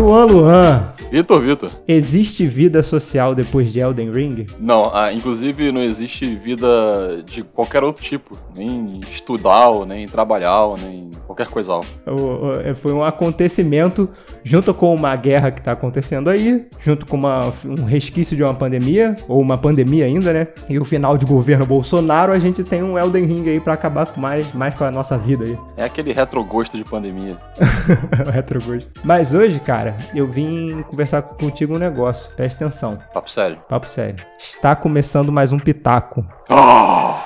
Luan Luan, Vitor, Vitor. existe vida social depois de Elden Ring? Não, ah, inclusive não existe vida de qualquer outro tipo. Nem estudar, nem trabalhar, nem qualquer coisa. O- Foi um acontecimento junto com uma guerra que tá acontecendo aí, junto com uma- um resquício de uma pandemia, ou uma pandemia ainda, né? E o final de governo Bolsonaro, a gente tem um Elden Ring aí pra acabar com mais, mais com a nossa vida aí. É aquele retrogosto de pandemia. Retrogosto. Mas hoje, cara, eu vim conversar contigo um negócio. Presta atenção. Papo sério. Papo sério. Está começando mais um Pitaco. Ah!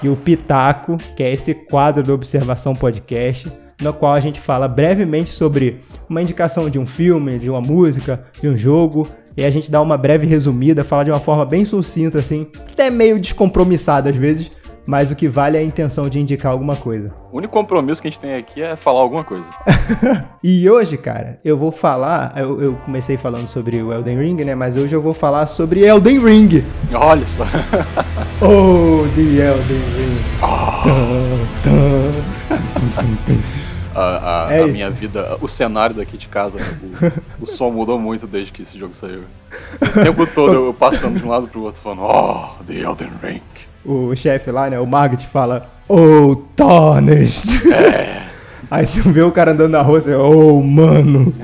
E o Pitaco, que é esse quadro do Observação Podcast, no qual a gente fala brevemente sobre uma indicação de um filme, de uma música, de um jogo, e a gente dá uma breve resumida, fala de uma forma bem sucinta, assim, até meio descompromissada às vezes, mas o que vale é a intenção de indicar alguma coisa. O único compromisso que a gente tem aqui é falar alguma coisa. E hoje, cara, eu vou falar. Eu, eu comecei falando sobre o Elden Ring, né? Mas hoje eu vou falar sobre Elden Ring. Olha só. Oh, the Elden Ring. Tum, tum, tum, tum, tum. A, a- É a minha vida, o cenário daqui de casa, né? o, o som mudou muito desde que esse jogo saiu. O tempo todo eu passando de um lado pro outro falando, oh, The Elden Ring. O chefe lá, né? O Margit fala: Oh, Tarnished. Aí tu vê o cara andando na rua e você, oh, mano.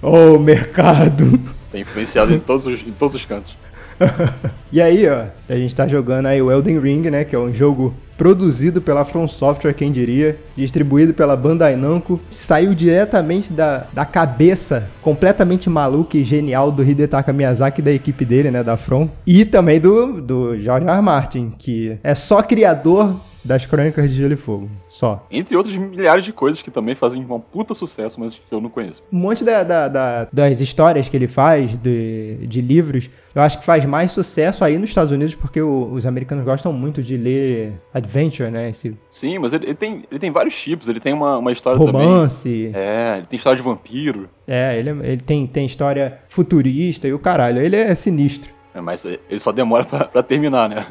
Oh, mercado. Tá influenciado em todos os, em todos os cantos. E aí, ó, a gente tá jogando aí o Elden Ring, né? Que é um jogo produzido pela From Software, quem diria, distribuído pela Bandai Namco, saiu diretamente da, da cabeça completamente maluca e genial do Hidetaka Miyazaki e da equipe dele, né? Da From. E também do, do George R. Martin, que é só criador das Crônicas de Gelo e Fogo. Só. Entre outras milhares de coisas que também fazem um puta sucesso, mas que eu não conheço. Um monte da- da- da- das histórias que ele faz, de, de livros, eu acho que faz mais sucesso aí nos Estados Unidos, porque o- os americanos gostam muito de ler adventure, né? Esse Sim, mas ele, ele tem, ele tem vários tipos. Ele tem uma, uma história também. romance. É, ele tem história de vampiro. É, ele, ele tem, tem história futurista e o caralho. Ele é sinistro. É, mas ele só demora pra, pra terminar, né?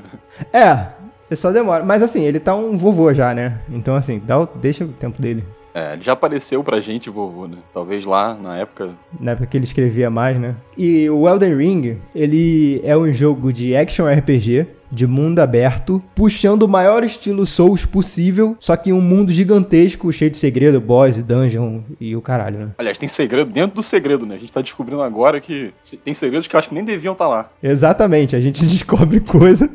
É, ele só demora. Mas assim, ele tá um vovô já, né? Então assim, dá o- deixa o tempo dele. É, ele já apareceu pra gente, vovô, né? Talvez lá, na época. Na época que ele escrevia mais, né? E o Elden Ring, ele é um jogo de action RPG, de mundo aberto, puxando o maior estilo Souls possível, só que em um mundo gigantesco, cheio de segredo, boss dungeon e o caralho, né? Aliás, tem segredo dentro do segredo, né? A gente tá descobrindo agora que tem segredos que eu acho que nem deviam estar lá. Exatamente, a gente descobre coisa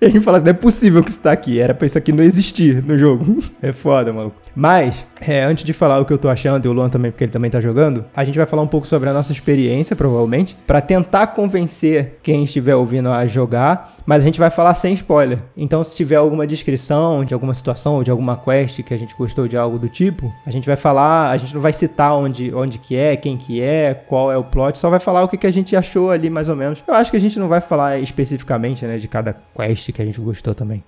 e a gente fala assim, não é possível que isso tá aqui, era pra isso aqui não existir no jogo. É foda, maluco. Mas, é, antes de falar o que eu tô achando, e o Luan também, porque ele também tá jogando, a gente vai falar um pouco sobre a nossa experiência, provavelmente, pra tentar convencer quem estiver ouvindo a jogar, mas a gente vai falar sem spoiler. Então, se tiver alguma descrição de alguma situação ou de alguma quest que a gente gostou de algo do tipo, a gente vai falar, a gente não vai citar onde, onde que é, quem que é, qual é o plot, só vai falar o que, que a gente achou ali, mais ou menos. Eu acho que a gente não vai falar especificamente, né, de cada quest que a gente gostou também.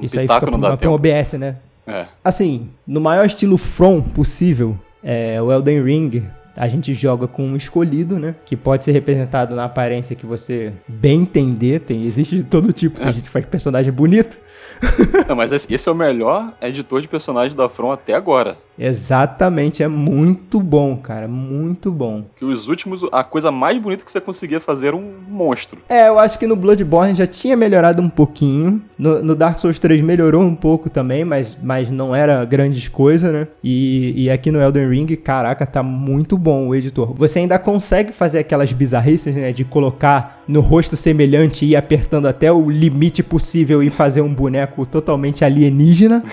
Um Isso aí fica pra, pra um. OBS, né? É. Assim, no maior estilo From possível, é, o Elden Ring, a gente joga com um escolhido, né? Que pode ser representado na aparência que você bem entender. Tem, existe de todo tipo. Tem gente que faz personagem bonito. Não, mas esse é o melhor editor de personagem da From até agora. Exatamente, é muito bom, cara. Muito bom. Que os últimos, a coisa mais bonita que você conseguia fazer era um monstro. É, eu acho que no Bloodborne já tinha melhorado um pouquinho. No, no Dark Souls 3 melhorou um pouco também, mas, mas não era grandes coisas, né? E, e aqui no Elden Ring, caraca, tá muito bom o editor. Você ainda consegue fazer aquelas bizarrices, né? De colocar no rosto semelhante e ir apertando até o limite possível e fazer um boneco totalmente alienígena.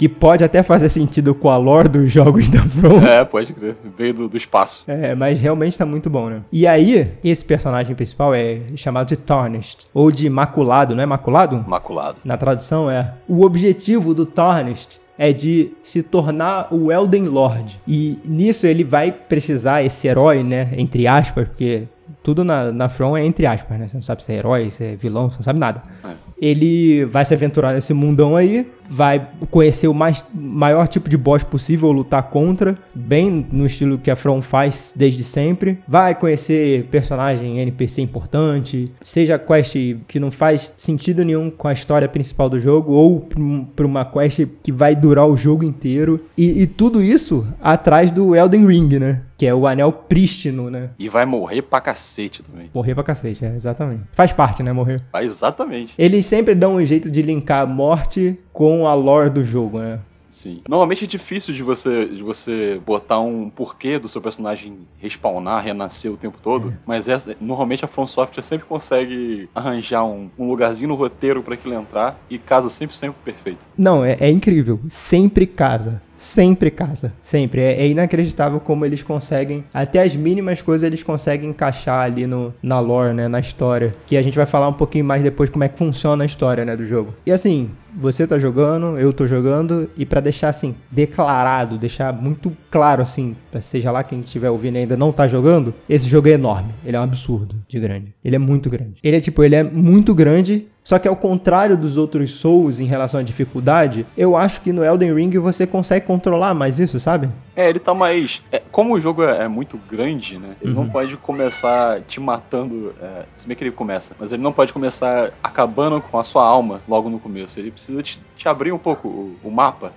que pode até fazer sentido com a lore dos jogos da From. É, pode crer. Veio do, do espaço. É, mas realmente tá muito bom, né? E aí, esse personagem principal é chamado de Tarnished, ou de Maculado, não é Maculado? Maculado. Na tradução é. O objetivo do Tarnished é de se tornar o Elden Lord. E nisso ele vai precisar, esse herói, né? Entre aspas, porque tudo na, na From é entre aspas, né? Você não sabe se é herói, se é vilão, você não sabe nada. É. ele vai se aventurar nesse mundão aí, vai conhecer o mais, maior tipo de boss possível, lutar contra, bem no estilo que a From faz desde sempre. Vai conhecer personagem NPC importante, seja quest que não faz sentido nenhum com a história principal do jogo, ou para uma quest que vai durar o jogo inteiro. E, e tudo isso atrás do Elden Ring, né? Que é o anel prístino, né? E vai morrer pra cacete também. Morrer pra cacete, é, exatamente. Faz parte, né, morrer. Vai exatamente. Eles sempre dão um jeito de linkar a morte com a lore do jogo, né? Sim. Normalmente é difícil de você, de você botar um porquê do seu personagem respawnar, renascer o tempo todo, é. mas é, normalmente a From Software sempre consegue arranjar um, um lugarzinho no roteiro para aquilo entrar e casa sempre, sempre perfeito. Não, é, é incrível. Sempre casa sempre casa. Sempre. É, é, inacreditável como eles conseguem, até as mínimas coisas eles conseguem encaixar ali no, na lore, né? Na história. Que a gente vai falar um pouquinho mais depois como é que funciona a história, né? Do jogo. E assim, você tá jogando, eu tô jogando, e para deixar assim, declarado, deixar muito claro assim, seja lá quem estiver ouvindo ainda não tá jogando, esse jogo é enorme. Ele é um absurdo de grande. Ele é muito grande. Ele é tipo, ele é muito grande só que ao contrário dos outros Souls em relação à dificuldade, eu acho que no Elden Ring você consegue controlar mais isso, sabe? É, ele tá mais. É, como o jogo é, é, muito grande, né? Ele uhum. não pode começar te matando. É, se bem que ele começa, mas ele não pode começar acabando com a sua alma logo no começo. Ele precisa te, te abrir um pouco o, o mapa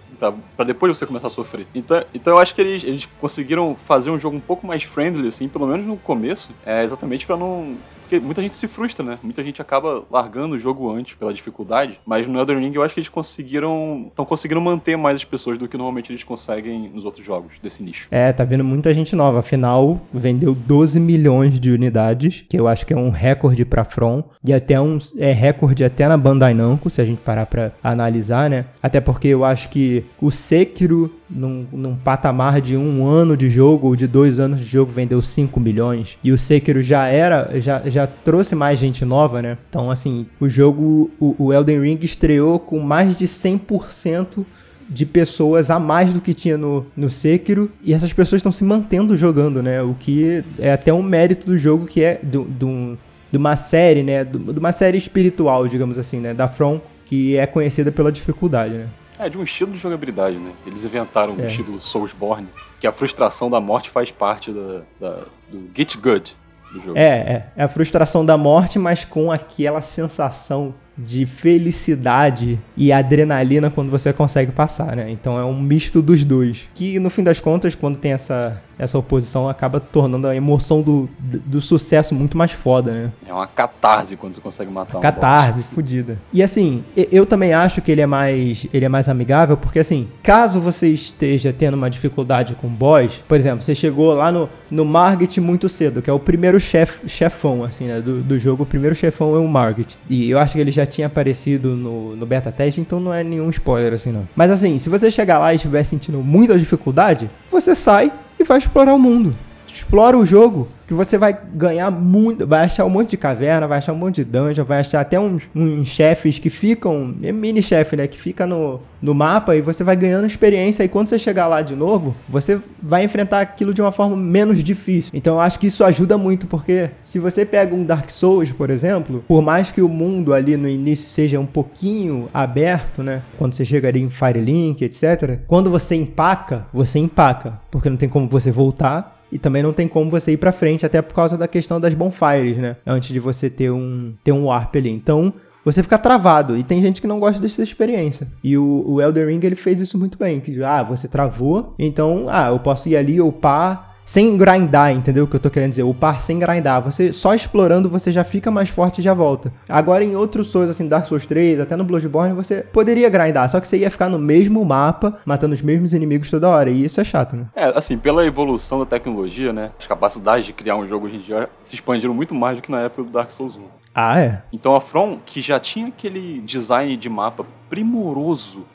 para depois você começar a sofrer. Então, então eu acho que eles, eles conseguiram fazer um jogo um pouco mais friendly, assim, pelo menos no começo, é exatamente para não porque muita gente se frustra, né? Muita gente acaba largando o jogo antes pela dificuldade, mas no Elden Ring eu acho que eles conseguiram. estão conseguindo manter mais as pessoas do que normalmente eles conseguem nos outros jogos desse nicho. É, tá vindo muita gente nova. Afinal, vendeu 12 milhões de unidades, que eu acho que é um recorde pra From, e até um é recorde até na Bandai Namco, se a gente parar pra analisar, né? Até porque eu acho que o Sekiro num, num patamar de um ano de jogo ou de dois anos de jogo vendeu 5 milhões. E o Sekiro já era, já, já trouxe mais gente nova, né? Então, assim, o jogo, o, o Elden Ring estreou com mais de 100% de pessoas a mais do que tinha no, no Sekiro, e essas pessoas estão se mantendo jogando, né? O que é até um mérito do jogo, que é do, do, de uma série, né? De uma série espiritual, digamos assim, né? Da From, que é conhecida pela dificuldade, né? É, de um estilo de jogabilidade, né? Eles inventaram é. um estilo Soulsborne, que a frustração da morte faz parte da, da, do Get Good do jogo. É, é. É a frustração da morte, mas com aquela sensação de felicidade e adrenalina quando você consegue passar, né? Então é um misto dos dois. Que no fim das contas, quando tem essa, essa oposição, acaba tornando a emoção do, do sucesso muito mais foda, né? É uma catarse quando você consegue matar um Catarse, boss. fodida. E assim, eu também acho que ele é mais ele é mais amigável, porque assim, caso você esteja tendo uma dificuldade com boss, por exemplo, você chegou lá no, no Margit muito cedo, que é o primeiro chef, chefão, assim, né, do, do jogo, o primeiro chefão é o Margit. E eu acho que ele já tinha aparecido no, no beta teste, então não é nenhum spoiler assim não. Mas assim, se você chegar lá e estiver sentindo muita dificuldade, você sai e vai explorar o mundo. Explora o jogo, que você vai ganhar muito, vai achar um monte de caverna, vai achar um monte de dungeon, vai achar até uns, uns chefes que ficam, é mini chefe, né, que fica no, no mapa e você vai ganhando experiência e quando você chegar lá de novo, você vai enfrentar aquilo de uma forma menos difícil. Então eu acho que isso ajuda muito, porque se você pega um Dark Souls, por exemplo, por mais que o mundo ali no início seja um pouquinho aberto, né, quando você chega ali em Firelink, etc, quando você empaca, você empaca, porque não tem como você voltar e também não tem como você ir para frente, até por causa da questão das bonfires, né? Antes de você ter um, ter um warp ali. Então, você fica travado. E tem gente que não gosta dessa experiência. E o, o Ring, ele fez isso muito bem. Que, ah, você travou, então, ah, eu posso ir ali, upar sem grindar, entendeu o que eu tô querendo dizer? O par sem grindar. Você só explorando você já fica mais forte e já volta. Agora em outros Souls, assim, Dark Souls 3, até no Bloodborne, você poderia grindar, só que você ia ficar no mesmo mapa, matando os mesmos inimigos toda hora. E isso é chato, né? É, assim, pela evolução da tecnologia, né? As capacidades de criar um jogo hoje em dia se expandiram muito mais do que na época do Dark Souls 1. Ah, é? Então a From, que já tinha aquele design de mapa primoroso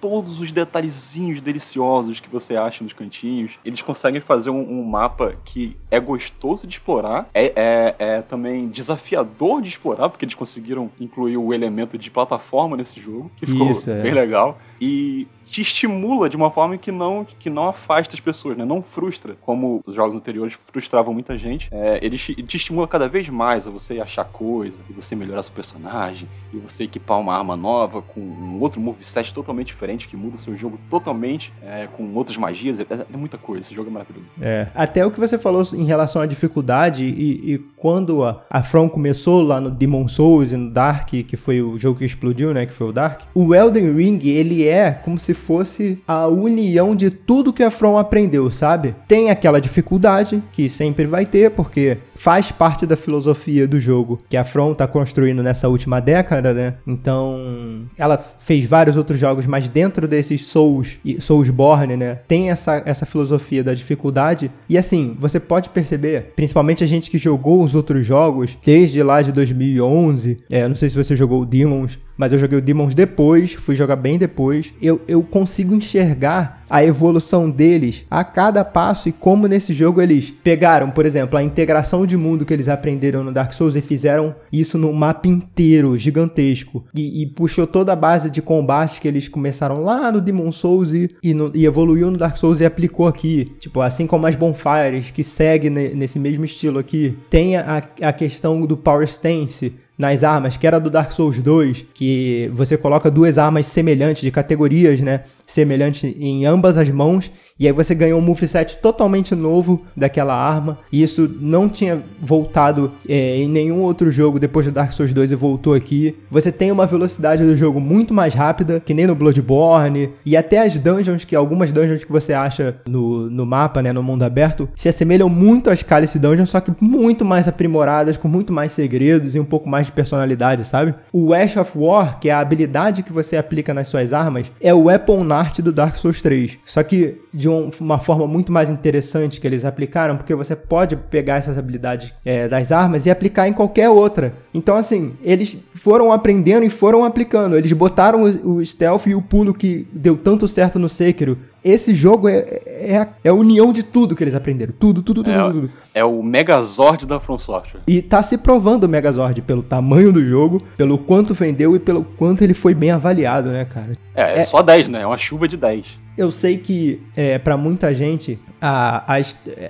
todos os detalhezinhos deliciosos que você acha nos cantinhos. Eles conseguem fazer um, um mapa que é gostoso de explorar, é, é, é, também desafiador de explorar, porque eles conseguiram incluir o elemento de plataforma nesse jogo, que ficou Isso, é. bem legal. E te estimula de uma forma que não, que não afasta as pessoas, né? Não frustra, como os jogos anteriores frustravam muita gente. É, ele, te, te estimula cada vez mais a você achar coisa, e você melhorar seu personagem, e você equipar uma arma nova com um outro moveset totalmente diferente, que muda o seu jogo totalmente, é, com outras magias. É, é, muita coisa, esse jogo é maravilhoso. É, até o que você falou em relação à dificuldade, e, e quando a, a From começou lá no Demon Souls e no Dark, que foi o jogo que explodiu, né, que foi o Dark, o Elden Ring, ele é como se fosse a união de tudo que a From aprendeu, sabe? Tem aquela dificuldade que sempre vai ter, porque faz parte da filosofia do jogo que a From tá construindo nessa última década, né? Então, ela fez vários outros jogos, mas dentro desses Souls e Soulsborne, né, tem essa, essa filosofia da dificuldade. E assim, você pode perceber, principalmente a gente que jogou os outros jogos desde lá de 2011, é, não sei se você jogou o Demons, mas eu joguei o Demons depois, fui jogar bem depois. Eu, eu consigo enxergar a evolução deles a cada passo e como nesse jogo eles pegaram, por exemplo, a integração de mundo que eles aprenderam no Dark Souls e fizeram isso no mapa inteiro, gigantesco. E, e puxou toda a base de combate que eles começaram lá no Demon Souls e, e, no, e, evoluiu no Dark Souls e aplicou aqui. Tipo, assim como as Bonfires, que segue ne, nesse mesmo estilo aqui. Tem a, a questão do Power Stance, nas armas, que era do Dark Souls 2, que você coloca duas armas semelhantes, de categorias, né? Semelhantes em ambas as mãos, e aí você ganhou um moveset totalmente novo daquela arma. E isso não tinha voltado é, em nenhum outro jogo depois do Dark Souls 2 e voltou aqui. Você tem uma velocidade do jogo muito mais rápida, que nem no Bloodborne. E até as dungeons, que algumas dungeons que você acha no, no mapa, né, no mundo aberto, se assemelham muito às Cálice Dungeons, só que muito mais aprimoradas, com muito mais segredos e um pouco mais de personalidade, sabe? O Ash of War, que é a habilidade que você aplica nas suas armas, é o Weapon Art do Dark Souls 3. Só que de um, uma forma muito mais interessante que eles aplicaram, porque você pode pegar essas habilidades é, das armas e aplicar em qualquer outra. Então, assim, eles foram aprendendo e foram aplicando. Eles botaram o, o stealth e o pulo que deu tanto certo no Sekiro esse jogo é, é, é, a união de tudo que eles aprenderam. Tudo, tudo, tudo, é, tudo. É o Megazord da From Software. E tá se provando o Megazord pelo tamanho do jogo, pelo quanto vendeu e pelo quanto ele foi bem avaliado, né, cara? É, é, é só 10, né? É uma chuva de 10. Eu sei que é, para muita gente a, a,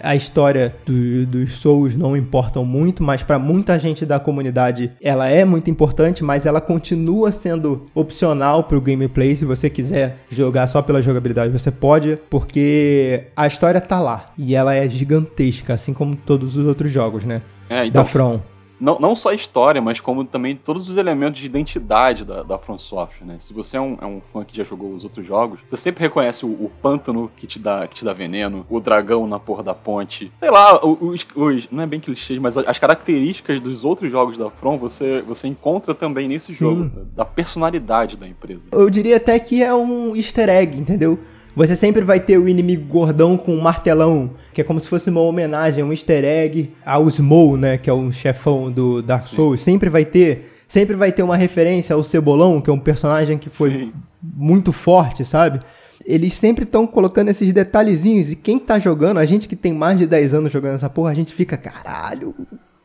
a história do, dos Souls não importam muito, mas para muita gente da comunidade ela é muito importante, mas ela continua sendo opcional pro gameplay. Se você quiser jogar só pela jogabilidade, você pode, porque a história tá lá e ela é gigantesca, assim como todos os outros jogos, né? É, então, da From não, não só a história, mas como também todos os elementos de identidade da, da From Software, né? Se você é um, é um fã que já jogou os outros jogos, você sempre reconhece o, o, pântano que te, dá, que te dá veneno, o dragão na porra da ponte, sei lá, os, os não é bem clichês, mas as características dos outros jogos da From você, você encontra também nesse Sim. jogo, da personalidade da empresa. Eu diria até que é um easter egg, entendeu? Você sempre vai ter o inimigo gordão com um martelão, que é como se fosse uma homenagem, um easter egg ao Smough, né, que é o chefão do Dark Souls. Sim. Sempre vai ter, sempre vai ter uma referência ao Cebolão, que é um personagem que foi Sim. muito forte, sabe? Eles sempre estão colocando esses detalhezinhos e quem tá jogando, a gente que tem mais de 10 anos jogando essa porra, a gente fica, caralho,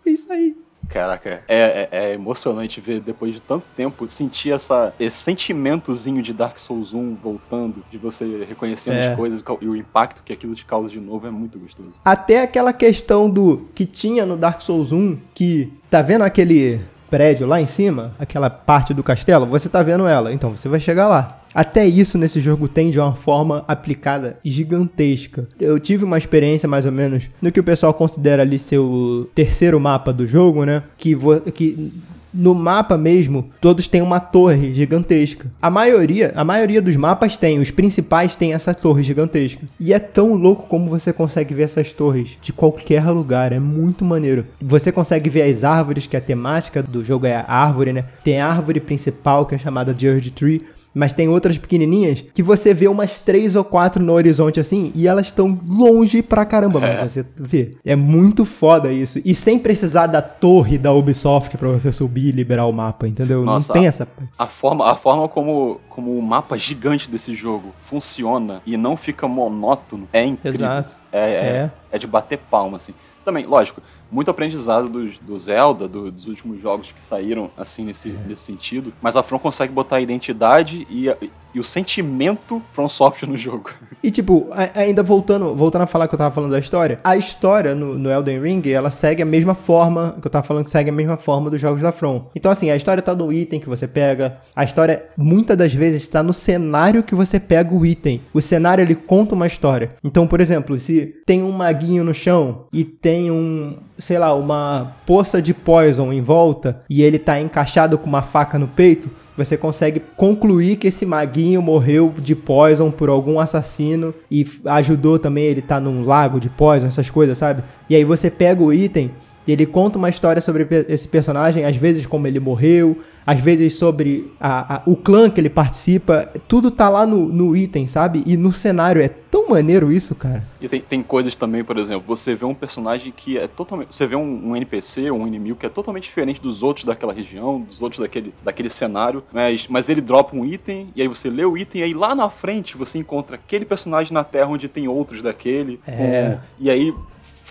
é isso aí. Caraca, é, é, é, emocionante ver depois de tanto tempo sentir essa, esse sentimentozinho de Dark Souls 1 voltando, de você reconhecendo é. as coisas e o impacto que aquilo te causa de novo é muito gostoso. Até aquela questão do que tinha no Dark Souls 1, que tá vendo aquele prédio lá em cima, aquela parte do castelo, você tá vendo ela, então você vai chegar lá. Até isso nesse jogo tem de uma forma aplicada gigantesca. Eu tive uma experiência mais ou menos no que o pessoal considera ali ser o terceiro mapa do jogo, né? Que, que no mapa mesmo, todos têm uma torre gigantesca. A maioria, a maioria dos mapas tem, os principais têm essa torre gigantesca. E é tão louco como você consegue ver essas torres de qualquer lugar, é muito maneiro. Você consegue ver as árvores, que a temática do jogo é a árvore, né? Tem a árvore principal, que é chamada Earth Tree, mas tem outras pequenininhas que você vê umas três ou quatro no horizonte assim e elas estão longe pra caramba, é. você vê. É muito foda isso. E sem precisar da torre da Ubisoft pra você subir e liberar o mapa, entendeu? Nossa, Não tem essa. A forma, a forma como, como o mapa gigante desse jogo funciona e não fica monótono é incrível. Exato. É, é, é. é de bater palma, assim. Também, lógico, muito aprendizado do, do Zelda, do, dos últimos jogos que saíram, assim, nesse, é. nesse sentido. Mas a From consegue botar a identidade e, e o sentimento From Software no jogo. E tipo, ainda voltando, voltando a falar que eu tava falando da história, a história no, no Elden Ring, ela segue a mesma forma, que eu tava falando que segue a mesma forma dos jogos da From. Então assim, a história tá no item que você pega, a história muitas das vezes está no cenário que você pega o item. O cenário ele conta uma história. Então, por exemplo, se tem um maguinho no chão e tem um, sei lá, uma poça de poison em volta e ele tá encaixado com uma faca no peito, você consegue concluir que esse maguinho morreu de poison por algum assassino e ajudou também ele tá num lago de poison, essas coisas, sabe? E aí você pega o item e ele conta uma história sobre esse personagem, às vezes como ele morreu, às vezes sobre a, a, o clã que ele participa, tudo tá lá no, no item, sabe? E no cenário é tão maneiro isso, cara. E tem, tem coisas também, por exemplo, você vê um personagem que é totalmente. Você vê um, um, NPC, um inimigo que é totalmente diferente dos outros daquela região, dos outros daquele, daquele cenário, mas, mas ele dropa um item, e aí você lê o item, e aí lá na frente você encontra aquele personagem na Terra onde tem outros daquele. É. e aí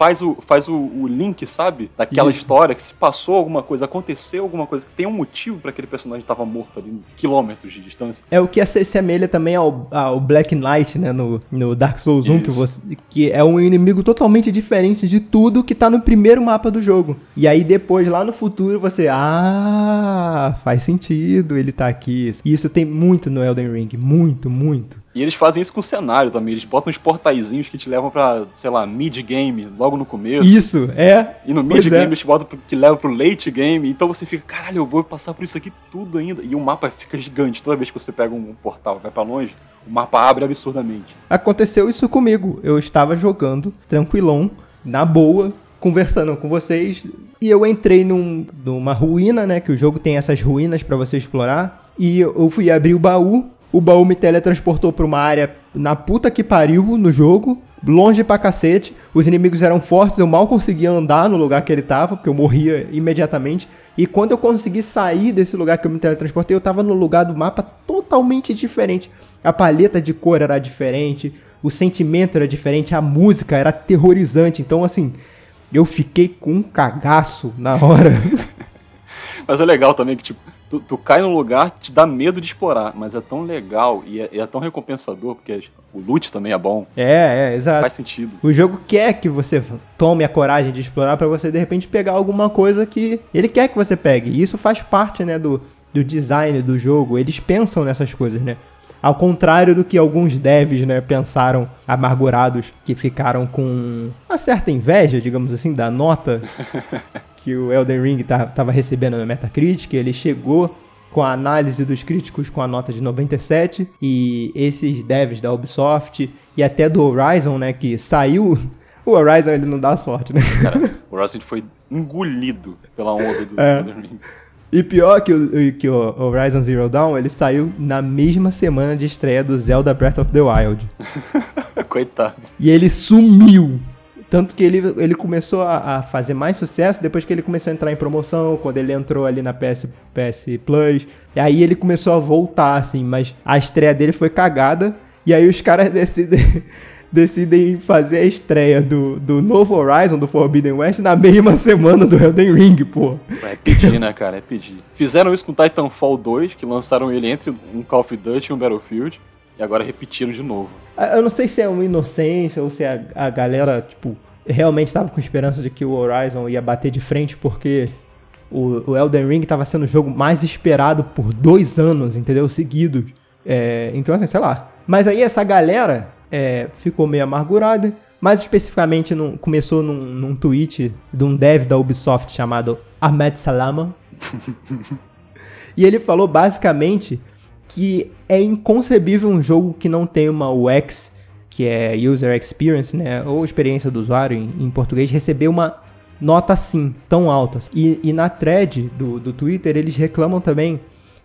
faz o, faz o, o link, sabe? Daquela Isso. história que se passou alguma coisa, aconteceu alguma coisa, tem um motivo para aquele personagem estava morto ali, quilômetros de distância. É o que se assemelha também ao, ao Black Knight, né? No, no Dark Souls 1, que, você, que é um inimigo totalmente diferente de tudo que tá no primeiro mapa do jogo. E aí depois, lá no futuro, você. Ah, faz sentido ele tá aqui. E isso tem muito no Elden Ring. Muito, muito. E eles fazem isso com o cenário também. Eles botam uns portaizinhos que te levam pra, sei lá, mid-game, logo no começo. Isso, é. E no mid-game é. eles te botam pro, que leva pro late game. Então você fica, caralho, eu vou passar por isso aqui tudo ainda. E o mapa fica gigante. Toda vez que você pega um portal e vai pra longe, o mapa abre absurdamente. Aconteceu isso comigo. Eu estava jogando, tranquilão, na boa, conversando com vocês. E eu entrei num, numa ruína, né? Que o jogo tem essas ruínas para você explorar. E eu fui abrir o baú o baú me teletransportou pra uma área na puta que pariu no jogo, longe pra cacete. Os inimigos eram fortes, eu mal conseguia andar no lugar que ele tava, porque eu morria imediatamente. E quando eu consegui sair desse lugar que eu me teletransportei, eu tava no lugar do mapa totalmente diferente. A paleta de cor era diferente, o sentimento era diferente, a música era aterrorizante. Então, assim, eu fiquei com um cagaço na hora. Mas é legal também que, tipo, tu, tu cai num lugar que te dá medo de explorar, mas é tão legal e é, é, tão recompensador, porque o loot também é bom. É, é, exato. Faz sentido. O jogo quer que você tome a coragem de explorar para você de repente pegar alguma coisa que ele quer que você pegue. E isso faz parte, né, do, do design do jogo. Eles pensam nessas coisas, né? Ao contrário do que alguns devs, né, pensaram amargurados, que ficaram com uma certa inveja, digamos assim, da nota que o Elden Ring estava tá, recebendo na Metacritic, ele chegou com a análise dos críticos com a nota de 97 e esses devs da Ubisoft e até do Horizon, né, que saiu o Horizon ele não dá sorte, né? Cara, o Horizon foi engolido pela onda do é. Elden Ring. E pior que o, que o Horizon Zero Dawn, ele saiu na mesma semana de estreia do Zelda Breath of the Wild. Coitado. E ele sumiu. Tanto que ele, ele começou a, a, fazer mais sucesso depois que ele começou a entrar em promoção, quando ele entrou ali na PS, PS Plus. E aí ele começou a voltar, assim, mas a estreia dele foi cagada. E aí os caras decidem, decidem fazer a estreia do, do novo Horizon, do Forbidden West, na mesma semana do Elden Ring, pô. É pedir, né, cara? É pedir. Fizeram isso com Titanfall 2, que lançaram ele entre um Call of Duty e um Battlefield. E agora repetiram de novo. Ah, eu não sei se é uma inocência ou se a, a galera, tipo, realmente estava com esperança de que o Horizon ia bater de frente, porque o, o Elden Ring estava sendo o jogo mais esperado por dois anos, entendeu? Seguidos. É, então, assim, sei lá. Mas aí essa galera é, ficou meio amargurada. Mais especificamente, num, começou num, num tweet de um dev da Ubisoft chamado Ahmed Salama. e ele falou basicamente que é inconcebível um jogo que não tem uma UX, que é User Experience, né, ou experiência do usuário em, em português, receber uma nota assim, tão alta. E, e na thread do, do Twitter eles reclamam também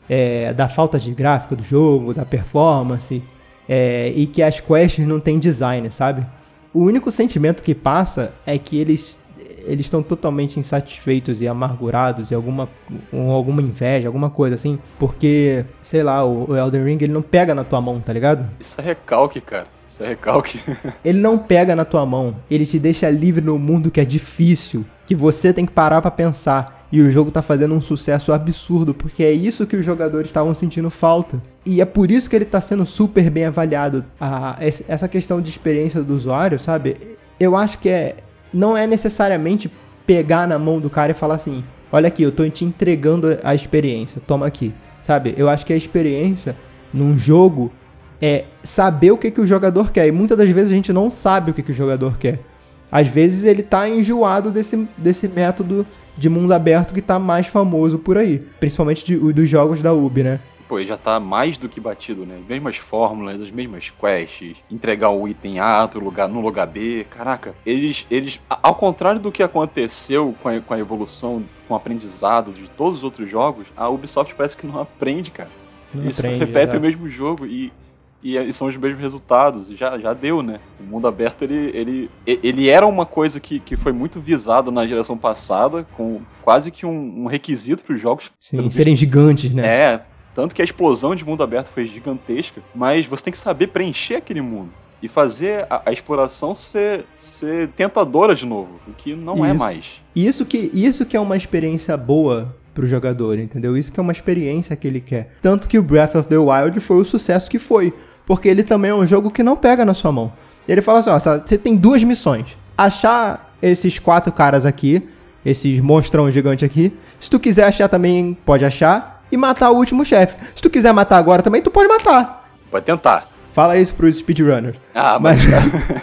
é, da falta de gráfico do jogo, da performance, é, e que as quests não têm design, sabe? O único sentimento que passa é que eles eles estão totalmente insatisfeitos e amargurados e alguma, com alguma inveja, alguma coisa assim, porque, sei lá, o Elden Ring ele não pega na tua mão, tá ligado? Isso é recalque, cara. Isso é recalque. ele não pega na tua mão, ele te deixa livre no mundo que é difícil, que você tem que parar para pensar. E o jogo tá fazendo um sucesso absurdo, porque é isso que os jogadores estavam sentindo falta. E é por isso que ele tá sendo super bem avaliado. A, essa questão de experiência do usuário, sabe? Eu acho que é não é necessariamente pegar na mão do cara e falar assim: olha aqui, eu tô te entregando a experiência, toma aqui. Sabe? Eu acho que a experiência num jogo é saber o que, que o jogador quer. E muitas das vezes a gente não sabe o que, que o jogador quer. Às vezes ele tá enjoado desse, desse método de mundo aberto que tá mais famoso por aí. Principalmente de, dos jogos da Ubi, né? Pô, já tá mais do que batido, né? As mesmas fórmulas, as mesmas quests, entregar o item A pro lugar, no lugar B. Caraca, eles, eles ao contrário do que aconteceu com a, com a evolução, com o aprendizado de todos os outros jogos, a Ubisoft parece que não aprende, cara. Não eles aprende, repetem é. o mesmo jogo e e, são os mesmos resultados. Já, já deu, né? O mundo aberto, ele, ele, ele era uma coisa que, que foi muito visada na geração passada, com quase que um, um requisito para os jogos. Sim, serem gigantes, né? É, tanto que a explosão de mundo aberto foi gigantesca, mas você tem que saber preencher aquele mundo e fazer a, a, exploração ser, ser tentadora de novo, o que não é isso. é mais. Isso que, isso que é uma experiência boa pro jogador, entendeu? Isso que é uma experiência que ele quer. Tanto que o Breath of the Wild foi o sucesso que foi, porque ele também é um jogo que não pega na sua mão. Ele fala assim, ó, você tem duas missões. Achar esses quatro caras aqui, esses monstrão gigante aqui. Se tu quiser achar também, pode achar. E matar o último chefe. Se tu quiser matar agora também, tu pode matar. Pode tentar. Fala isso pros speedrunners. Ah, mas... Mas,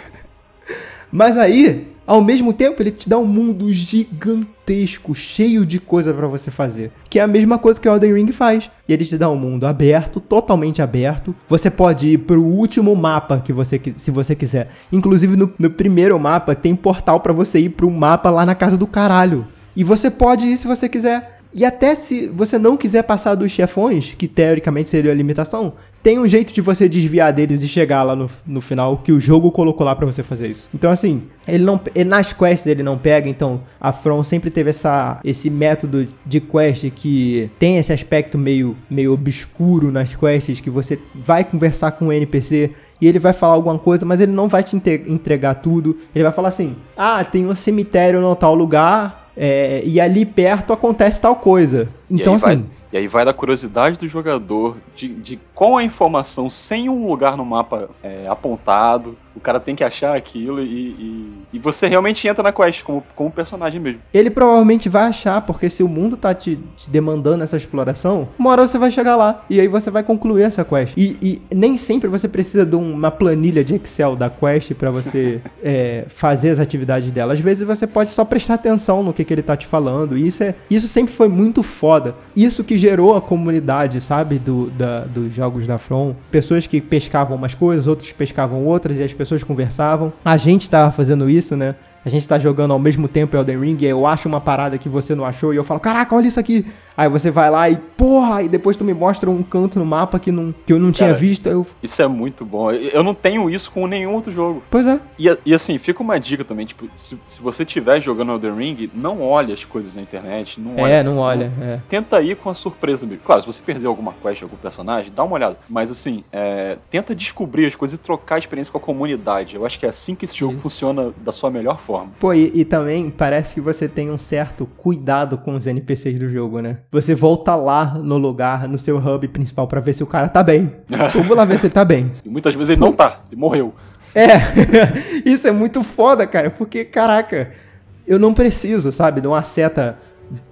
mas aí, ao mesmo tempo, ele te dá um mundo gigantesco, cheio de coisa para você fazer. Que é a mesma coisa que o Elden Ring faz. E ele te dá um mundo aberto, totalmente aberto. Você pode ir pro último mapa que você se você quiser. Inclusive no, no primeiro mapa tem portal para você ir pro mapa lá na casa do caralho. E você pode ir se você quiser. E até se você não quiser passar dos chefões, que teoricamente seria a limitação, tem um jeito de você desviar deles e chegar lá no, no final que o jogo colocou lá para você fazer isso. Então, assim, ele não. Ele, nas quests ele não pega, então a From sempre teve essa, esse método de quest que tem esse aspecto meio, meio obscuro nas quests, que você vai conversar com o NPC e ele vai falar alguma coisa, mas ele não vai te entregar tudo. Ele vai falar assim: ah, tem um cemitério no tal lugar é, e ali perto acontece tal coisa. Então, assim. Vai, e aí vai da curiosidade do jogador, de, de com a informação sem um lugar no mapa é, apontado, o cara tem que achar aquilo e, e, e, você realmente entra na quest como, como personagem mesmo. Ele provavelmente vai achar, porque se o mundo tá te, te, demandando essa exploração, uma hora você vai chegar lá e aí você vai concluir essa quest. E, e nem sempre você precisa de uma planilha de Excel da quest para você é, fazer as atividades dela. Às vezes você pode só prestar atenção no que, que ele tá te falando. E isso, é, isso sempre foi muito foda. Isso que gerou a comunidade, sabe, do, da, dos jogos da From. Pessoas que pescavam umas coisas, outros pescavam outras e as pessoas pessoas conversavam. A gente estava fazendo isso, né? A gente tá jogando ao mesmo tempo Elden Ring, e eu acho uma parada que você não achou, e eu falo, caraca, olha isso aqui. Aí você vai lá e, porra, e depois tu me mostra um canto no mapa que, não, que eu não Cara, tinha visto. Eu... Isso é muito bom. Eu não tenho isso com nenhum outro jogo. Pois é. E, e assim, fica uma dica também, tipo, se, se você estiver jogando Elden Ring, não olhe as coisas na internet. Não olha, é, não olha. Não, é. Tenta ir com a surpresa mesmo. Claro, se você perdeu alguma quest, algum personagem, dá uma olhada. Mas assim, é, tenta descobrir as coisas e trocar a experiência com a comunidade. Eu acho que é assim que esse jogo isso. funciona da sua melhor forma. Pô, e, e também parece que você tem um certo cuidado com os NPCs do jogo, né? Você volta lá no lugar, no seu hub principal, para ver se o cara tá bem. Eu vou lá ver se ele tá bem. E muitas vezes ele não tá, ele morreu. É, isso é muito foda, cara, porque, caraca, eu não preciso, sabe, de uma seta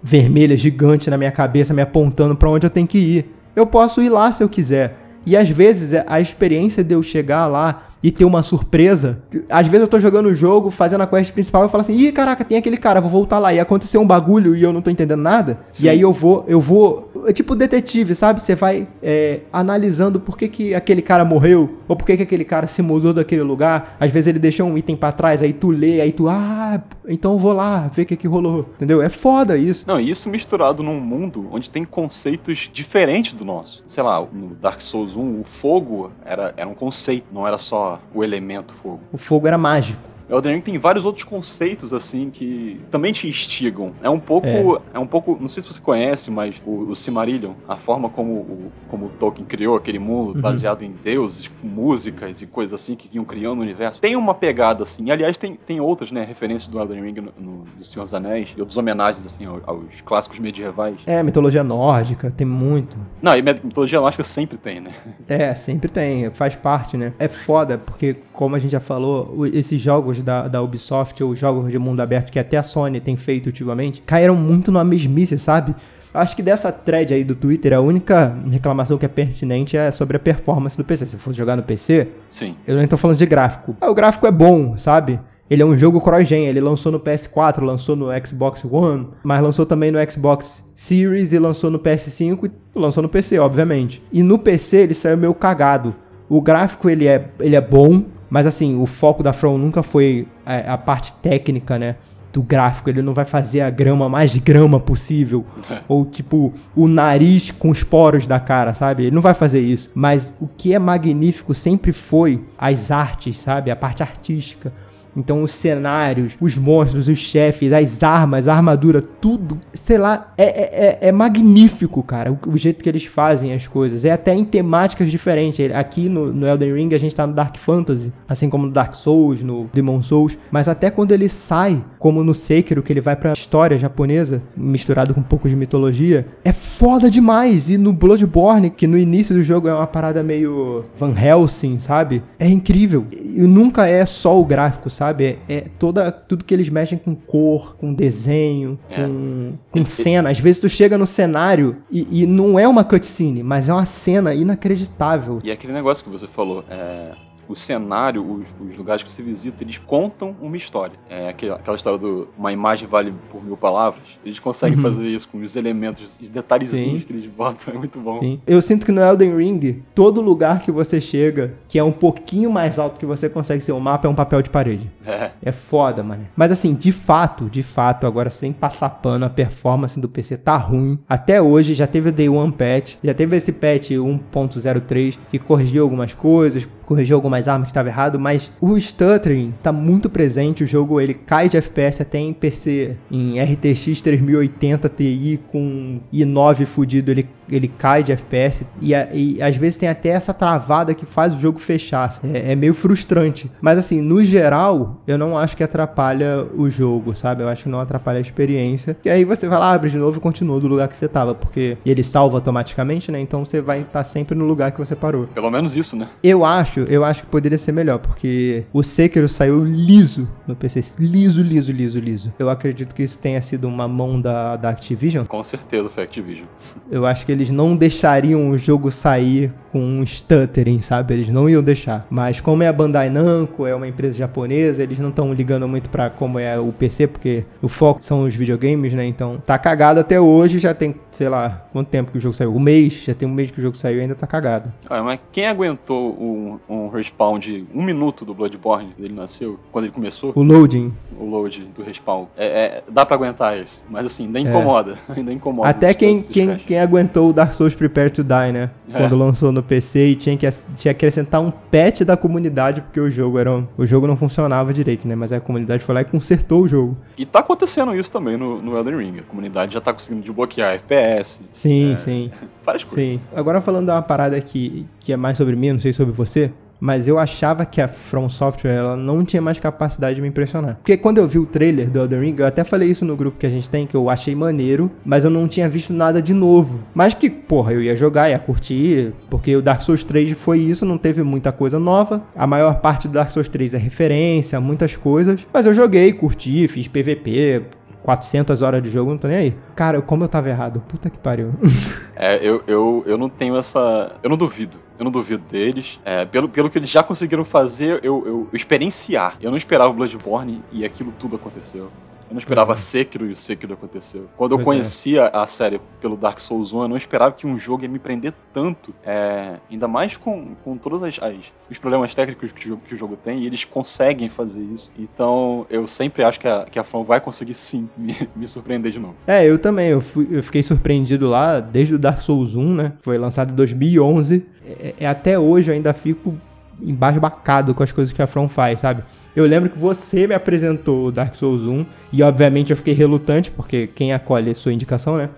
vermelha gigante na minha cabeça me apontando para onde eu tenho que ir. Eu posso ir lá se eu quiser. E às vezes a experiência de eu chegar lá e ter uma surpresa. Às vezes eu tô jogando o jogo, fazendo a quest principal e falo assim: "Ih, caraca, tem aquele cara, vou voltar lá". E aconteceu um bagulho e eu não tô entendendo nada. Sim. E aí eu vou, eu vou, é tipo detetive, sabe? Você vai é, analisando por que, que aquele cara morreu ou por que, que aquele cara se mudou daquele lugar. Às vezes ele deixou um item para trás, aí tu lê, aí tu, ah, então eu vou lá ver o que que rolou. Entendeu? É foda isso. Não, isso misturado num mundo onde tem conceitos diferentes do nosso. Sei lá, no Dark Souls 1, o fogo era, era um conceito, não era só o elemento fogo. O fogo era mágico. Elden Ring tem vários outros conceitos, assim, que também te instigam. É um pouco, é, é um pouco, não sei se você conhece, mas o, o Silmarillion, a forma como o, como o Tolkien criou aquele mundo uhum. baseado em deuses, com músicas e coisas assim que iam criando o universo, tem uma pegada, assim. Aliás, tem, tem outras, né, referências do Elden Ring no, no, do Senhor dos Anéis e outras homenagens, assim, aos, aos clássicos medievais. É, mitologia nórdica, tem muito. Não, e mitologia nórdica sempre tem, né? É, sempre tem, faz parte, né? É foda, porque, como a gente já falou, esses jogos da, da Ubisoft ou jogos de mundo aberto que até a Sony tem feito ultimamente, caíram muito numa mesmice, sabe? Acho que dessa thread aí do Twitter, a única reclamação que é pertinente é sobre a performance do PC. Se for jogar no PC, Sim. eu nem tô falando de gráfico. Ah, o gráfico é bom, sabe? Ele é um jogo cross-gen, ele lançou no PS4, lançou no Xbox One, mas lançou também no Xbox Series e lançou no PS5 e lançou no PC, obviamente. E no PC ele saiu meio cagado. O gráfico ele é, ele é bom, mas assim, o foco da From nunca foi a, a parte técnica, né? do gráfico, ele não vai fazer a grama mais grama possível. ou tipo, o nariz com os poros da cara, sabe? Ele não vai fazer isso. Mas o que é magnífico sempre foi as artes, sabe? A parte artística. Então os cenários, os monstros, os chefes, as armas, a armadura, tudo, sei lá, é, é, é, é magnífico, cara, o, o, jeito que eles fazem as coisas. É até em temáticas diferentes. Aqui no, no, Elden Ring a gente tá no Dark Fantasy, assim como no Dark Souls, no Demon Souls, mas até quando ele sai, como no Sekiro, que ele vai pra história japonesa, misturado com um pouco de mitologia, é foda demais. E no Bloodborne, que no início do jogo é uma parada meio Van Helsing, sabe? É incrível. E nunca é só o gráfico, sabe? Sabe? É, toda, tudo que eles mexem com cor, com desenho, é. com, com cena. Às vezes tu chega no cenário e, e, não é uma cutscene, mas é uma cena inacreditável. E aquele negócio que você falou, é o cenário, os, os, lugares que você visita, eles contam uma história. É aquela, aquela história do uma imagem vale por mil palavras. Eles conseguem uhum. fazer isso com os elementos, os detalhezinhos que eles botam, é muito bom. Sim. Eu sinto que no Elden Ring, todo lugar que você chega, que é um pouquinho mais alto que você consegue ser o mapa, é um papel de parede. É. É foda, mano. Mas assim, de fato, de fato, agora sem passar pano, a performance do PC tá ruim. Até hoje já teve o Day One patch, já teve esse patch 1.03 que corrigiu algumas coisas, corrigiu algumas armas que estava errado, mas o stuttering tá muito presente, o jogo ele cai de FPS até em PC, em RTX 3080 Ti com i9 fudido, ele, ele cai de FPS e, e às vezes tem até essa travada que faz o jogo fechar. É, é, meio frustrante, mas assim, no geral, eu não acho que atrapalha o jogo, sabe? Eu acho que não atrapalha a experiência. E aí você vai lá, abre de novo e continua do lugar que você tava, porque ele salva automaticamente, né? Então você vai estar tá sempre no lugar que você parou. Pelo menos isso, né? Eu acho acho, eu acho que poderia ser melhor, porque o Sekiro saiu liso no PC. Liso, liso, liso, liso. Eu acredito que isso tenha sido uma mão da, da Activision. Com certeza foi Activision. Eu acho que eles não deixariam o jogo sair com um stuttering, sabe? Eles não iam deixar. Mas como é a Bandai Namco, é uma empresa japonesa, eles não estão ligando muito para como é o PC, porque o foco são os videogames, né? Então tá cagado até hoje, já tem, sei lá, quanto tempo que o jogo saiu? Um mês, já tem um mês que o jogo saiu e ainda tá cagado. Ah, mas quem aguentou um, um respawn de um minuto do Bloodborne, ele nasceu, quando ele começou. O loading. O load do respawn. É, é dá pra aguentar esse, mas assim, ainda incomoda. É. ainda incomoda. Até quem, quem, quem aguentou o Dark Souls Prepare to Die, né? É. Quando lançou no PC e tinha que, tinha que acrescentar um patch da comunidade, porque o jogo era. O jogo não funcionava direito, né? Mas a comunidade foi lá e consertou o jogo. E tá acontecendo isso também no, no Elden Ring. A comunidade já tá conseguindo desbloquear FPS. Sim, é, sim. Várias coisas. Sim. Agora falando de uma parada que, que é mais sobre mim, não sei sobre você mas eu achava que a From Software ela não tinha mais capacidade de me impressionar. Porque quando eu vi o trailer do Elden Ring, eu até falei isso no grupo que a gente tem, que eu achei maneiro, mas eu não tinha visto nada de novo. Mas que, porra, eu ia jogar, ia curtir, porque o Dark Souls 3 foi isso, não teve muita coisa nova. A maior parte do Dark Souls 3 é referência, muitas coisas. Mas eu joguei, curti, fiz PVP, 400 horas de jogo, não tô nem aí. Cara, como eu tava errado. Puta que pariu. é, eu, eu, eu não tenho essa. Eu não duvido. Eu não duvido deles. É, pelo, pelo que eles já conseguiram fazer, eu, eu, eu experienciar. Eu não esperava o Bloodborne e aquilo tudo aconteceu. Eu não esperava é. Sekiro e o Sekiro aconteceu. Quando eu pois é. conhecia é. a série pelo Dark Souls 1, eu não esperava que um jogo ia me prender tanto. É, ainda mais com, com todos as, as, os problemas técnicos que o, que o, jogo tem, e eles conseguem fazer isso. Então eu sempre acho que a, que a From vai conseguir sim me, me surpreender de novo. É, eu também. Eu, fui, eu fiquei surpreendido lá desde o Dark Souls 1, né? Foi lançado em 2011. É, é, até hoje eu ainda fico embasbacado com as coisas que a From faz, sabe? Eu lembro que você me apresentou o Dark Souls 1 e obviamente eu fiquei relutante, porque quem acolhe é sua indicação, né?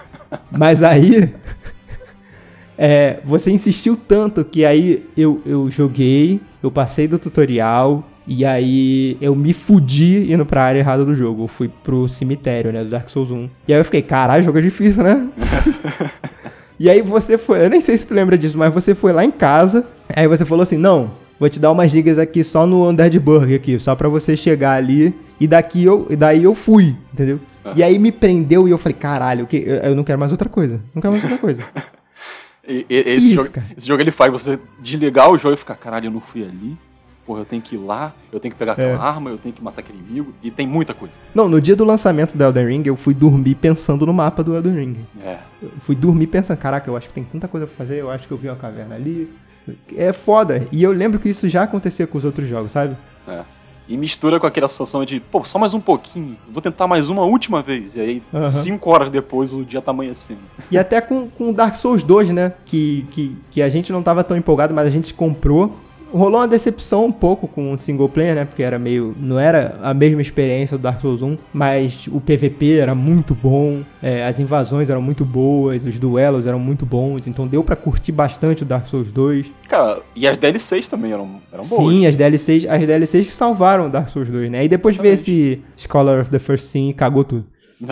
Mas aí é, você insistiu tanto que aí eu, eu joguei, eu passei do tutorial e aí eu me fudi indo pra área errada do jogo. Eu fui pro cemitério, né, do Dark Souls 1. E aí eu fiquei, caralho, jogo é difícil, né? e aí você foi, eu nem sei se tu lembra disso, mas você foi lá em casa, aí você falou assim, não, vou te dar umas dicas aqui só no Undead Burger aqui, só pra você chegar ali. E daqui eu, e daí eu fui, entendeu? E aí me prendeu e eu falei, caralho, que, eu não quero mais outra coisa. Não quero mais outra coisa. E, e, esse, isso, jogo, esse, jogo, ele faz você desligar o jogo e ficar, caralho, eu não fui ali. Porra, eu tenho que ir lá, eu tenho que pegar aquela é. arma, eu tenho que matar aquele inimigo. E tem muita coisa. Não, no dia do lançamento do Elden Ring, eu fui dormir pensando no mapa do Elden Ring. É. Eu fui dormir pensando, caraca, eu acho que tem tanta coisa pra fazer, eu acho que eu vi uma caverna ali. É foda. E eu lembro que isso já acontecia com os outros jogos, sabe? É. E mistura com aquela situação de, pô, só mais um pouquinho, vou tentar mais uma última vez. E aí, uhum. cinco horas depois, o dia tá amanhecendo. E até com, com Dark Souls 2, né? Que, que, que a gente não tava tão empolgado, mas a gente comprou rolou uma decepção um pouco com o single player, né? Porque era meio. Não era a mesma experiência do Dark Souls 1, mas o PVP era muito bom, é, as invasões eram muito boas, os duelos eram muito bons, então deu para curtir bastante o Dark Souls 2. Cara, e as DLCs também eram, eram boas. Sim, as DLCs, as DLCs que salvaram o Dark Souls 2, né? E depois veio esse Scholar of the First Sin e cagou tudo.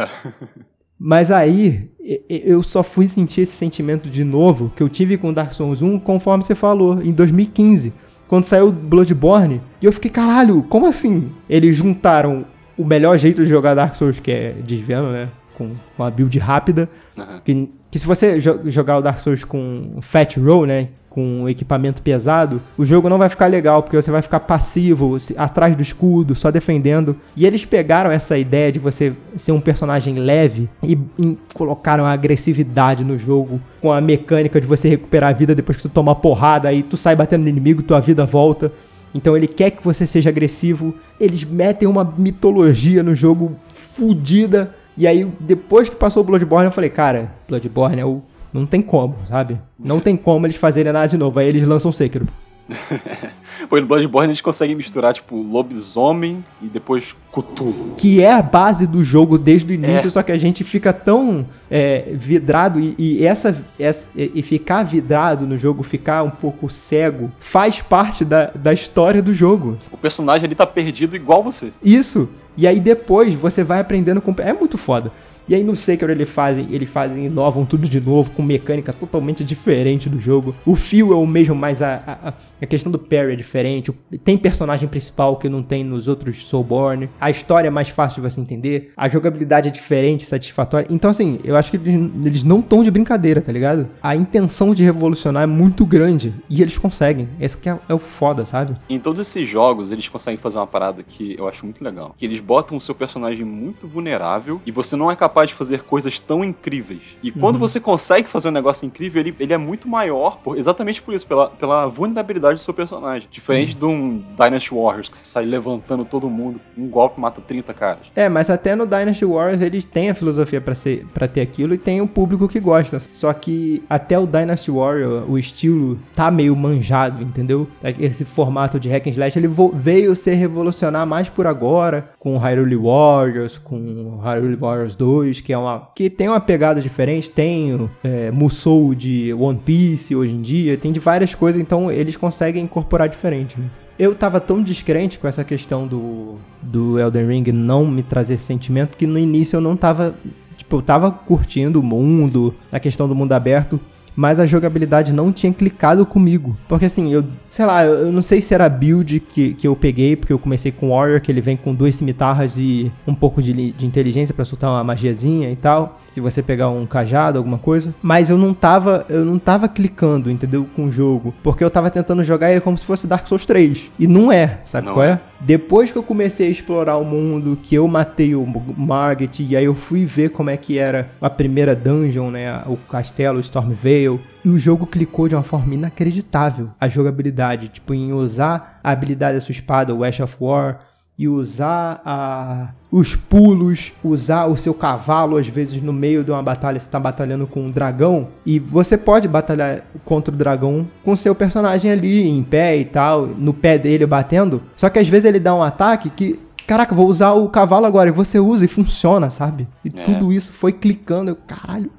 Mas aí, eu só fui sentir esse sentimento de novo que eu tive com Dark Souls 1, conforme você falou, em 2015 quando saiu Bloodborne, e eu fiquei, caralho, como assim? Eles juntaram o melhor jeito de jogar Dark Souls, que é desviando, né? Com uma build rápida. Uhum. Que, que se você jo jogar o Dark Souls com Fat Roll, né? com equipamento pesado, o jogo não vai ficar legal, porque você vai ficar passivo, atrás do escudo, só defendendo. E eles pegaram essa ideia de você ser um personagem leve e, e colocaram a agressividade no jogo, com a mecânica de você recuperar a vida depois que tu toma porrada, aí tu sai batendo no inimigo, tua vida volta. Então ele quer que você seja agressivo. Eles metem uma mitologia no jogo fodida. E aí, depois que passou o Bloodborne, eu falei, cara, Bloodborne é o não tem como, sabe? Não tem como eles fazerem nada de novo. Aí eles lançam Sekiro. Pô, no Bloodborne eles conseguem misturar, tipo, lobisomem e depois Cthulhu. Que é a base do jogo desde o início, é. só que a gente fica tão é, vidrado e, e essa, essa, e ficar vidrado no jogo, ficar um pouco cego, faz parte da, da história do jogo. O personagem ali tá perdido igual você. Isso. E aí depois você vai aprendendo com. É muito foda. E aí no Sekiro eles fazem, eles fazem, inovam tudo de novo, com mecânica totalmente diferente do jogo. O fio é o mesmo, mas a, a, a questão do parry é diferente. Tem personagem principal que não tem nos outros Soulborn. A história é mais fácil de você entender. A jogabilidade é diferente, satisfatória. Então, assim, eu acho que eles, eles não estão de brincadeira, tá ligado? A intenção de revolucionar é muito grande. E eles conseguem. Esse que é, é o foda, sabe? Em todos esses jogos, eles conseguem fazer uma parada que eu acho muito legal. Que eles botam o seu personagem muito vulnerável e você não é capaz capaz de fazer coisas tão incríveis. E quando uhum. você consegue fazer um negócio incrível, ele, ele é muito maior, por, exatamente por isso, pela, pela vulnerabilidade do seu personagem. Diferente uhum. de um Dynasty Warriors, que você sai levantando todo mundo, um golpe mata 30 caras. É, mas até no Dynasty Warriors eles têm a filosofia para ser para ter aquilo e tem o público que gosta. Só que até o Dynasty Warrior, o estilo tá meio manjado, entendeu? Esse formato de hack and slash, ele veio se revolucionar mais por agora, com Hyrule Warriors, com Hyrule Warriors 2, que é uma que tem uma pegada diferente, tem é, Musou de One Piece hoje em dia, tem de várias coisas, então eles conseguem incorporar diferente. Né? Eu tava tão descrente com essa questão do, do Elden Ring não me trazer esse sentimento que no início eu não tava. Tipo, eu tava curtindo o mundo, a questão do mundo aberto, mas a jogabilidade não tinha clicado comigo. Porque assim, eu, sei lá, eu não sei se era a build que, que eu peguei, porque eu comecei com Warrior, que ele vem com duas cimitarras e um pouco de, de inteligência para soltar uma magiazinha e tal se você pegar um cajado, alguma coisa. Mas eu não tava, eu não tava clicando, entendeu? Com o jogo. Porque eu tava tentando jogar ele como se fosse Dark Souls 3. E não é, sabe não qual é? é? Depois que eu comecei a explorar o mundo, que eu matei o Margit, e aí eu fui ver como é que era a primeira dungeon, né? O castelo Stormvale. E o jogo clicou de uma forma inacreditável. A jogabilidade, tipo, em usar a habilidade da sua espada, o Ash of War e usar a, os pulos, usar o seu cavalo, às vezes no meio de uma batalha você está batalhando com um dragão, e você pode batalhar contra o dragão com seu personagem ali em pé e tal, no pé dele batendo. Só que às vezes ele dá um ataque que Caraca, vou usar o cavalo agora. E você usa e funciona, sabe? E é. tudo isso foi clicando. Eu, caralho,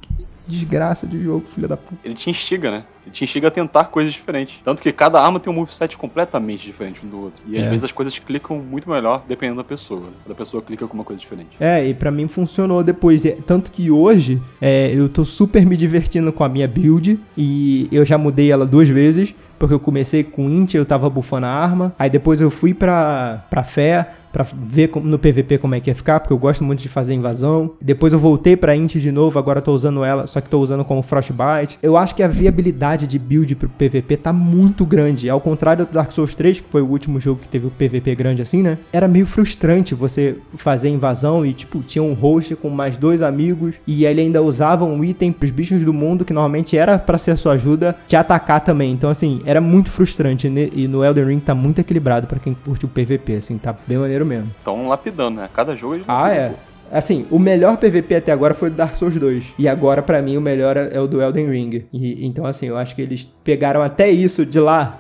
Desgraça de jogo, filha da puta. Ele te instiga, né? Ele te instiga a tentar coisas diferentes. Tanto que cada arma tem um moveset completamente diferente um do outro. E às é. vezes as coisas clicam muito melhor dependendo da pessoa. Cada pessoa clica com uma coisa diferente. É, e para mim funcionou depois. Tanto que hoje é, eu tô super me divertindo com a minha build. E eu já mudei ela duas vezes. Porque eu comecei com int, eu tava bufando a arma. Aí depois eu fui pra, pra fé para ver no PVP como é que ia ficar, porque eu gosto muito de fazer invasão. Depois eu voltei para int de novo, agora tô usando ela, só que tô usando como Frostbite. Eu acho que a viabilidade de build pro PVP tá muito grande. Ao contrário do Dark Souls 3, que foi o último jogo que teve o PVP grande assim, né? Era meio frustrante você fazer invasão e tipo, tinha um host com mais dois amigos e ele ainda usava um item pros bichos do mundo que normalmente era para ser sua ajuda te atacar também. Então assim, era muito frustrante e no Elden Ring tá muito equilibrado para quem curte o PVP, assim, tá bem maneiro mesmo. Estão lapidando, né? Cada jogo eles Ah, é. Assim, o melhor PVP até agora foi o Dark Souls 2. E agora, para mim, o melhor é o do Elden Ring. E, então, assim, eu acho que eles pegaram até isso de lá,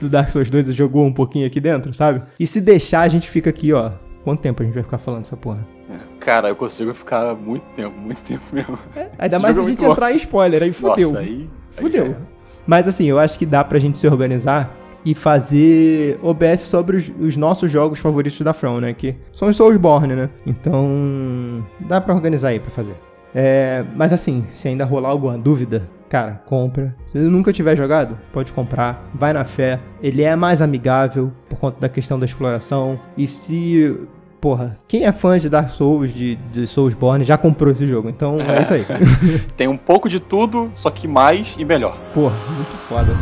do Dark Souls 2, e jogou um pouquinho aqui dentro, sabe? E se deixar, a gente fica aqui, ó. Quanto tempo a gente vai ficar falando essa porra? É, cara, eu consigo ficar muito tempo, muito tempo mesmo. É, ainda mais se a gente entrar em spoiler, aí fudeu. Nossa, aí, fudeu. Aí Mas assim, eu acho que dá pra gente se organizar e fazer OBS sobre os, os, nossos jogos favoritos da From, né? Que são os Soulsborne, né? Então, dá para organizar aí para fazer. É, mas assim, se ainda rolar alguma dúvida, cara, compra. Se nunca tiver jogado, pode comprar. Vai na fé. Ele é mais amigável por conta da questão da exploração. E se porra, quem é fã de Dark Souls, de, de Soulsborne, já comprou esse jogo. Então é, é isso aí. Tem um pouco de tudo, só que mais e melhor. Porra, muito foda.